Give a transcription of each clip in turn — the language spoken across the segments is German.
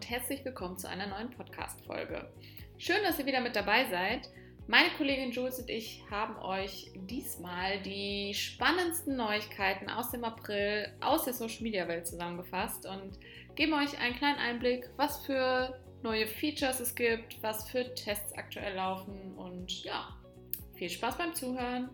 Und herzlich willkommen zu einer neuen Podcast-Folge. Schön, dass ihr wieder mit dabei seid. Meine Kollegin Jules und ich haben euch diesmal die spannendsten Neuigkeiten aus dem April aus der Social Media Welt zusammengefasst und geben euch einen kleinen Einblick, was für neue Features es gibt, was für Tests aktuell laufen und ja, viel Spaß beim Zuhören.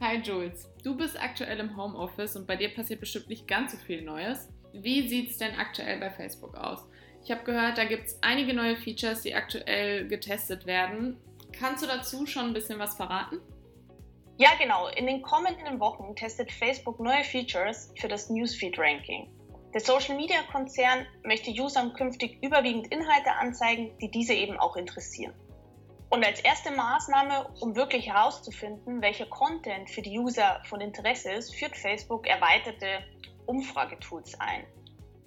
Hi Jules, du bist aktuell im Homeoffice und bei dir passiert bestimmt nicht ganz so viel Neues. Wie sieht es denn aktuell bei Facebook aus? Ich habe gehört, da gibt es einige neue Features, die aktuell getestet werden. Kannst du dazu schon ein bisschen was verraten? Ja, genau. In den kommenden Wochen testet Facebook neue Features für das Newsfeed-Ranking. Der Social-Media-Konzern möchte Usern künftig überwiegend Inhalte anzeigen, die diese eben auch interessieren. Und als erste Maßnahme, um wirklich herauszufinden, welcher Content für die User von Interesse ist, führt Facebook erweiterte Umfragetools ein.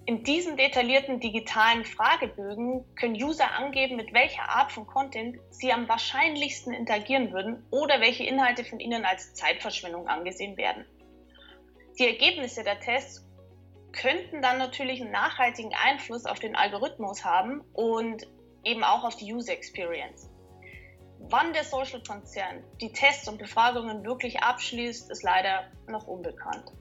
In diesen detaillierten digitalen Fragebögen können User angeben, mit welcher Art von Content sie am wahrscheinlichsten interagieren würden oder welche Inhalte von ihnen als Zeitverschwendung angesehen werden. Die Ergebnisse der Tests könnten dann natürlich einen nachhaltigen Einfluss auf den Algorithmus haben und eben auch auf die User Experience. Wann der Social-Konzern die Tests und Befragungen wirklich abschließt, ist leider noch unbekannt.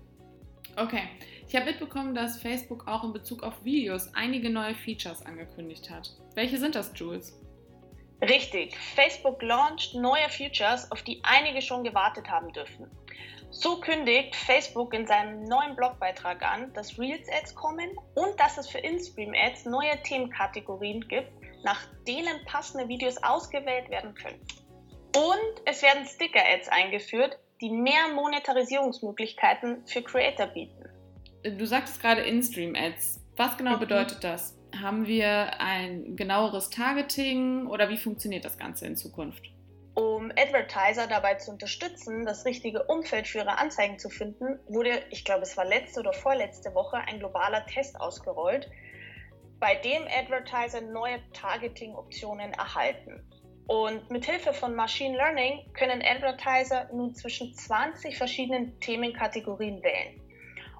Okay, ich habe mitbekommen, dass Facebook auch in Bezug auf Videos einige neue Features angekündigt hat. Welche sind das, Jules? Richtig, Facebook launcht neue Features, auf die einige schon gewartet haben dürfen. So kündigt Facebook in seinem neuen Blogbeitrag an, dass Reels-Ads kommen und dass es für InStream-Ads neue Themenkategorien gibt, nach denen passende Videos ausgewählt werden können. Und es werden Sticker-Ads eingeführt, die mehr Monetarisierungsmöglichkeiten für Creator bieten. Du sagtest gerade In-Stream-Ads. Was genau mhm. bedeutet das? Haben wir ein genaueres Targeting oder wie funktioniert das Ganze in Zukunft? Um Advertiser dabei zu unterstützen, das richtige Umfeld für ihre Anzeigen zu finden, wurde, ich glaube, es war letzte oder vorletzte Woche, ein globaler Test ausgerollt, bei dem Advertiser neue Targeting-Optionen erhalten. Und mit Hilfe von Machine Learning können Advertiser nun zwischen 20 verschiedenen Themenkategorien wählen.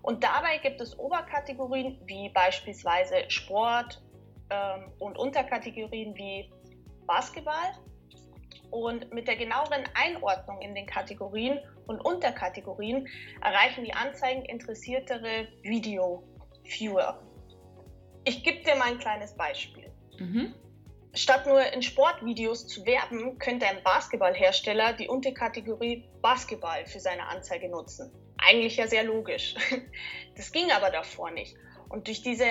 Und dabei gibt es Oberkategorien wie beispielsweise Sport ähm, und Unterkategorien wie Basketball. Und mit der genaueren Einordnung in den Kategorien und Unterkategorien erreichen die Anzeigen interessiertere Video-Viewer. Ich gebe dir mal ein kleines Beispiel. Mhm. Statt nur in Sportvideos zu werben, könnte ein Basketballhersteller die Unterkategorie Basketball für seine Anzeige nutzen. Eigentlich ja sehr logisch. Das ging aber davor nicht. Und durch diese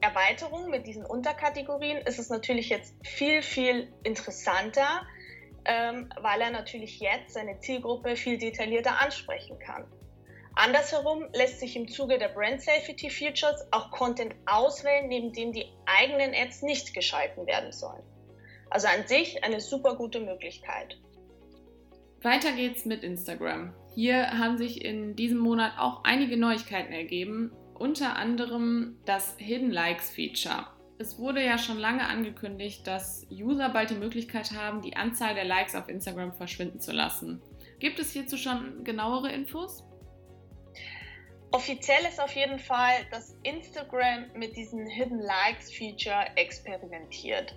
Erweiterung mit diesen Unterkategorien ist es natürlich jetzt viel, viel interessanter, ähm, weil er natürlich jetzt seine Zielgruppe viel detaillierter ansprechen kann. Andersherum lässt sich im Zuge der Brand Safety Features auch Content auswählen, neben dem die eigenen Ads nicht geschalten werden sollen. Also an sich eine super gute Möglichkeit. Weiter geht's mit Instagram. Hier haben sich in diesem Monat auch einige Neuigkeiten ergeben, unter anderem das Hidden Likes Feature. Es wurde ja schon lange angekündigt, dass User bald die Möglichkeit haben, die Anzahl der Likes auf Instagram verschwinden zu lassen. Gibt es hierzu schon genauere Infos? Offiziell ist auf jeden Fall, dass Instagram mit diesem Hidden Likes Feature experimentiert.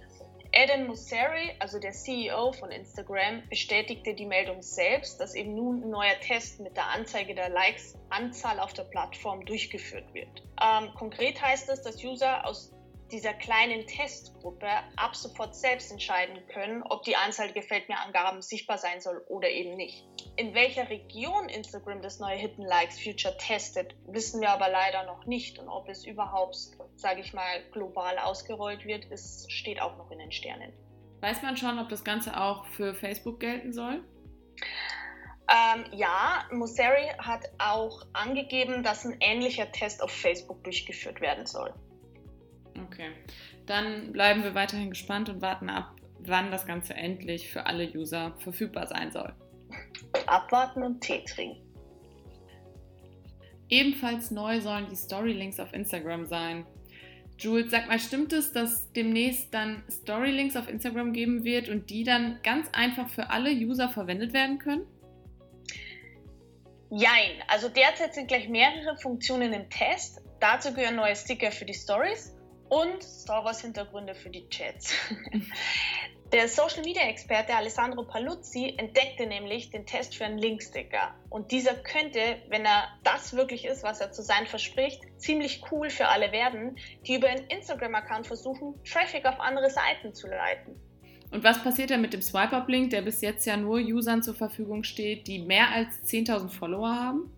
Eden Mosseri, also der CEO von Instagram, bestätigte die Meldung selbst, dass eben nun ein neuer Test mit der Anzeige der Likes-Anzahl auf der Plattform durchgeführt wird. Ähm, konkret heißt es, dass User aus dieser kleinen Testgruppe ab sofort selbst entscheiden können, ob die Anzahl Gefällt mir Angaben sichtbar sein soll oder eben nicht. In welcher Region Instagram das neue Hidden Likes Future testet, wissen wir aber leider noch nicht. Und ob es überhaupt, sage ich mal, global ausgerollt wird, ist, steht auch noch in den Sternen. Weiß man schon, ob das Ganze auch für Facebook gelten soll? Ähm, ja, Mosseri hat auch angegeben, dass ein ähnlicher Test auf Facebook durchgeführt werden soll. Okay, dann bleiben wir weiterhin gespannt und warten ab, wann das Ganze endlich für alle User verfügbar sein soll. Abwarten und Tee trinken. Ebenfalls neu sollen die Storylinks auf Instagram sein. Jules, sag mal, stimmt es, dass demnächst dann Storylinks auf Instagram geben wird und die dann ganz einfach für alle User verwendet werden können? Jein, also derzeit sind gleich mehrere Funktionen im Test, Dazu gehören neue Sticker für die Stories und Star Wars Hintergründe für die Chats. Der Social Media Experte Alessandro Paluzzi entdeckte nämlich den Test für einen Linksticker. Und dieser könnte, wenn er das wirklich ist, was er zu sein verspricht, ziemlich cool für alle werden, die über einen Instagram-Account versuchen, Traffic auf andere Seiten zu leiten. Und was passiert dann mit dem Swipe-Up-Link, der bis jetzt ja nur Usern zur Verfügung steht, die mehr als 10.000 Follower haben?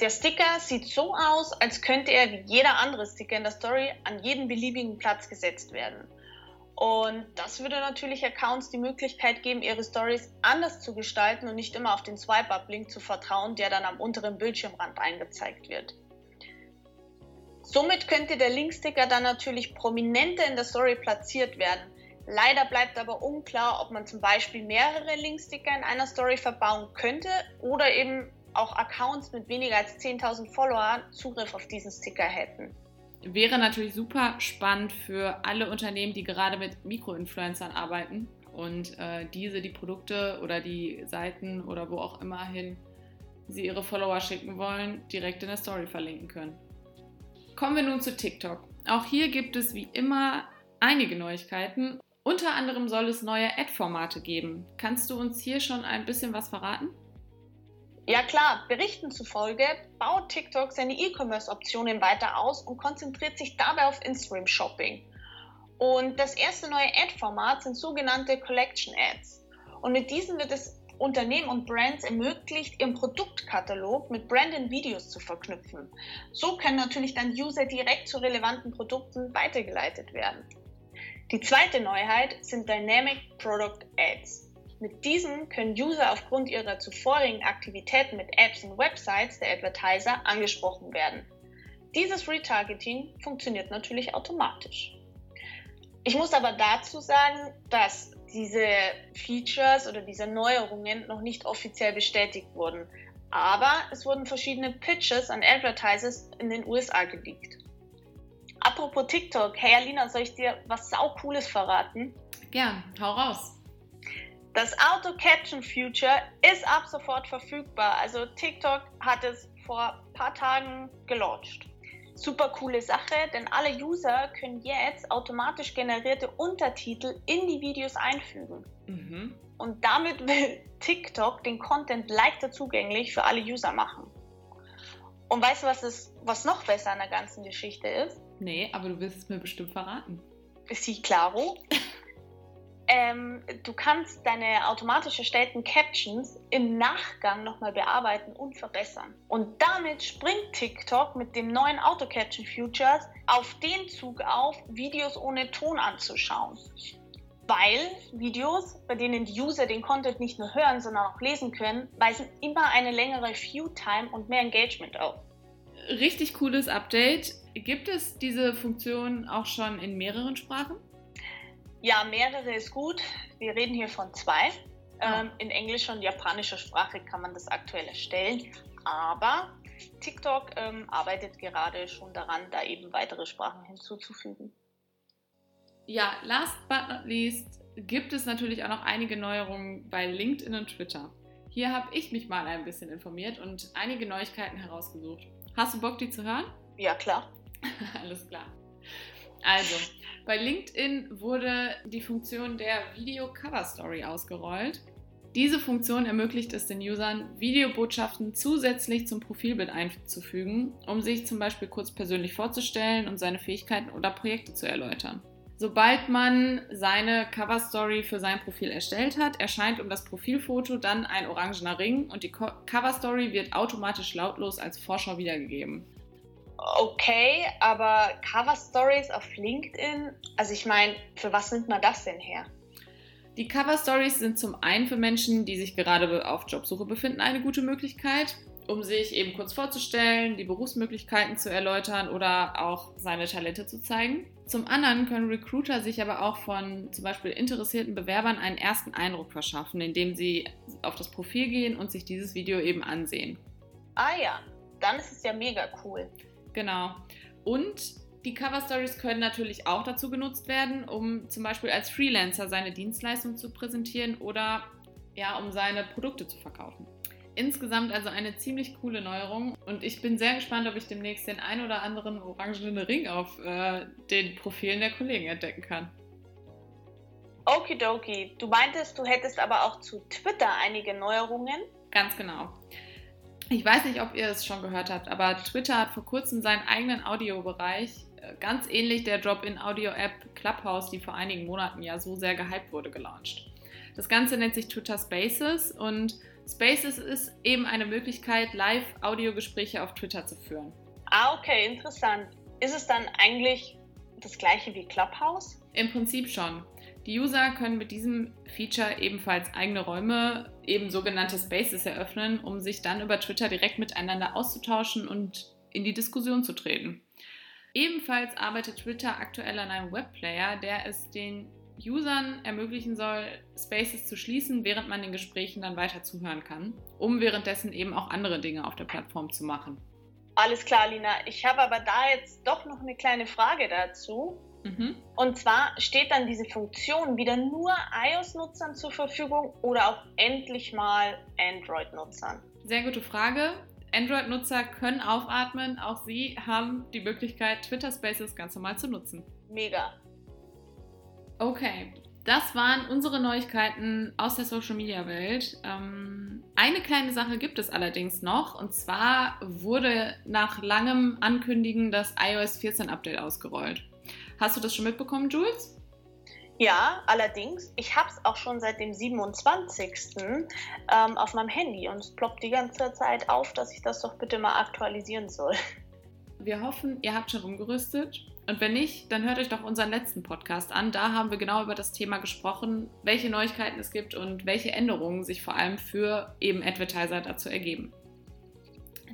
Der Sticker sieht so aus, als könnte er wie jeder andere Sticker in der Story an jeden beliebigen Platz gesetzt werden. Und das würde natürlich Accounts die Möglichkeit geben, ihre Stories anders zu gestalten und nicht immer auf den Swipe-Up-Link zu vertrauen, der dann am unteren Bildschirmrand eingezeigt wird. Somit könnte der Linksticker dann natürlich prominenter in der Story platziert werden. Leider bleibt aber unklar, ob man zum Beispiel mehrere Linksticker in einer Story verbauen könnte oder eben auch Accounts mit weniger als 10.000 Followern Zugriff auf diesen Sticker hätten wäre natürlich super spannend für alle Unternehmen, die gerade mit Mikroinfluencern arbeiten und äh, diese die Produkte oder die Seiten oder wo auch immer hin sie ihre Follower schicken wollen, direkt in der Story verlinken können. Kommen wir nun zu TikTok. Auch hier gibt es wie immer einige Neuigkeiten. Unter anderem soll es neue Ad-Formate geben. Kannst du uns hier schon ein bisschen was verraten? Ja klar, Berichten zufolge baut TikTok seine E-Commerce-Optionen weiter aus und konzentriert sich dabei auf Instagram-Shopping. Und das erste neue Ad-Format sind sogenannte Collection Ads. Und mit diesen wird es Unternehmen und Brands ermöglicht, ihren Produktkatalog mit branded Videos zu verknüpfen. So können natürlich dann User direkt zu relevanten Produkten weitergeleitet werden. Die zweite Neuheit sind Dynamic Product Ads. Mit diesen können User aufgrund ihrer zuvorigen Aktivitäten mit Apps und Websites der Advertiser angesprochen werden. Dieses Retargeting funktioniert natürlich automatisch. Ich muss aber dazu sagen, dass diese Features oder diese Neuerungen noch nicht offiziell bestätigt wurden. Aber es wurden verschiedene Pitches an Advertisers in den USA geleakt. Apropos TikTok, hey Alina, soll ich dir was saucooles verraten? Gern, hau raus. Das Auto Caption Future ist ab sofort verfügbar. Also TikTok hat es vor ein paar Tagen gelauncht. Super coole Sache, denn alle User können jetzt automatisch generierte Untertitel in die Videos einfügen. Mhm. Und damit will TikTok den Content leichter zugänglich für alle User machen. Und weißt du, was, ist, was noch besser an der ganzen Geschichte ist? Nee, aber du wirst es mir bestimmt verraten. Ist sie klaro? Ähm, du kannst deine automatisch erstellten Captions im Nachgang nochmal bearbeiten und verbessern. Und damit springt TikTok mit dem neuen Auto-Caption Futures auf den Zug auf, Videos ohne Ton anzuschauen. Weil Videos, bei denen die User den Content nicht nur hören, sondern auch lesen können, weisen immer eine längere View-Time und mehr Engagement auf. Richtig cooles Update. Gibt es diese Funktion auch schon in mehreren Sprachen? Ja, mehrere ist gut. Wir reden hier von zwei. Ah. Ähm, in englischer und japanischer Sprache kann man das aktuell erstellen. Aber TikTok ähm, arbeitet gerade schon daran, da eben weitere Sprachen hinzuzufügen. Ja, last but not least gibt es natürlich auch noch einige Neuerungen bei LinkedIn und Twitter. Hier habe ich mich mal ein bisschen informiert und einige Neuigkeiten herausgesucht. Hast du Bock, die zu hören? Ja, klar. Alles klar. Also, bei LinkedIn wurde die Funktion der Video Cover Story ausgerollt. Diese Funktion ermöglicht es den Usern, Videobotschaften zusätzlich zum Profilbild einzufügen, um sich zum Beispiel kurz persönlich vorzustellen und seine Fähigkeiten oder Projekte zu erläutern. Sobald man seine Cover Story für sein Profil erstellt hat, erscheint um das Profilfoto dann ein orangener Ring und die Cover Story wird automatisch lautlos als Vorschau wiedergegeben okay, aber Cover Stories auf LinkedIn, also ich meine, für was nimmt man das denn her? Die Cover Stories sind zum einen für Menschen, die sich gerade auf Jobsuche befinden, eine gute Möglichkeit, um sich eben kurz vorzustellen, die Berufsmöglichkeiten zu erläutern oder auch seine Talente zu zeigen. Zum anderen können Recruiter sich aber auch von zum Beispiel interessierten Bewerbern einen ersten Eindruck verschaffen, indem sie auf das Profil gehen und sich dieses Video eben ansehen. Ah ja, dann ist es ja mega cool. Genau. Und die Cover Stories können natürlich auch dazu genutzt werden, um zum Beispiel als Freelancer seine Dienstleistung zu präsentieren oder ja, um seine Produkte zu verkaufen. Insgesamt also eine ziemlich coole Neuerung und ich bin sehr gespannt, ob ich demnächst den ein oder anderen orangenen Ring auf äh, den Profilen der Kollegen entdecken kann. Okidoki, du meintest, du hättest aber auch zu Twitter einige Neuerungen? Ganz genau. Ich weiß nicht, ob ihr es schon gehört habt, aber Twitter hat vor kurzem seinen eigenen Audiobereich, äh, ganz ähnlich der Drop-in-Audio-App Clubhouse, die vor einigen Monaten ja so sehr gehypt wurde, gelauncht. Das Ganze nennt sich Twitter Spaces und Spaces ist eben eine Möglichkeit, Live-Audiogespräche auf Twitter zu führen. Ah, okay, interessant. Ist es dann eigentlich das gleiche wie Clubhouse? Im Prinzip schon. Die User können mit diesem Feature ebenfalls eigene Räume, eben sogenannte Spaces, eröffnen, um sich dann über Twitter direkt miteinander auszutauschen und in die Diskussion zu treten. Ebenfalls arbeitet Twitter aktuell an einem Webplayer, der es den Usern ermöglichen soll, Spaces zu schließen, während man den Gesprächen dann weiter zuhören kann, um währenddessen eben auch andere Dinge auf der Plattform zu machen. Alles klar, Lina. Ich habe aber da jetzt doch noch eine kleine Frage dazu. Mhm. Und zwar steht dann diese Funktion wieder nur iOS-Nutzern zur Verfügung oder auch endlich mal Android-Nutzern? Sehr gute Frage. Android-Nutzer können aufatmen. Auch sie haben die Möglichkeit, Twitter Spaces ganz normal zu nutzen. Mega. Okay, das waren unsere Neuigkeiten aus der Social Media Welt. Ähm, eine kleine Sache gibt es allerdings noch und zwar wurde nach langem Ankündigen das iOS 14 Update ausgerollt. Hast du das schon mitbekommen, Jules? Ja, allerdings, ich habe es auch schon seit dem 27. Ähm, auf meinem Handy und es ploppt die ganze Zeit auf, dass ich das doch bitte mal aktualisieren soll. Wir hoffen, ihr habt schon umgerüstet. Und wenn nicht, dann hört euch doch unseren letzten Podcast an. Da haben wir genau über das Thema gesprochen, welche Neuigkeiten es gibt und welche Änderungen sich vor allem für eben Advertiser dazu ergeben.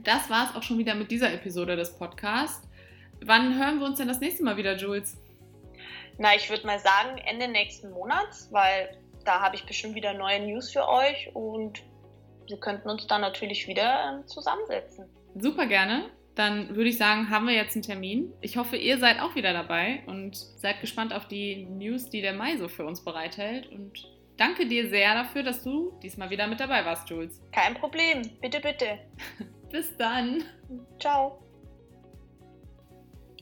Das war es auch schon wieder mit dieser Episode des Podcasts. Wann hören wir uns denn das nächste Mal wieder, Jules? Na, ich würde mal sagen Ende nächsten Monats, weil da habe ich bestimmt wieder neue News für euch und wir könnten uns dann natürlich wieder ähm, zusammensetzen. Super gerne. Dann würde ich sagen, haben wir jetzt einen Termin. Ich hoffe, ihr seid auch wieder dabei und seid gespannt auf die News, die der Mai so für uns bereithält. Und danke dir sehr dafür, dass du diesmal wieder mit dabei warst, Jules. Kein Problem. Bitte, bitte. Bis dann. Ciao.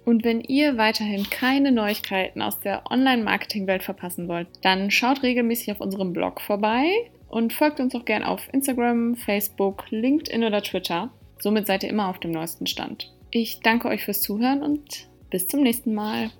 Und wenn ihr weiterhin keine Neuigkeiten aus der Online-Marketing-Welt verpassen wollt, dann schaut regelmäßig auf unserem Blog vorbei und folgt uns auch gerne auf Instagram, Facebook, LinkedIn oder Twitter. Somit seid ihr immer auf dem neuesten Stand. Ich danke euch fürs Zuhören und bis zum nächsten Mal.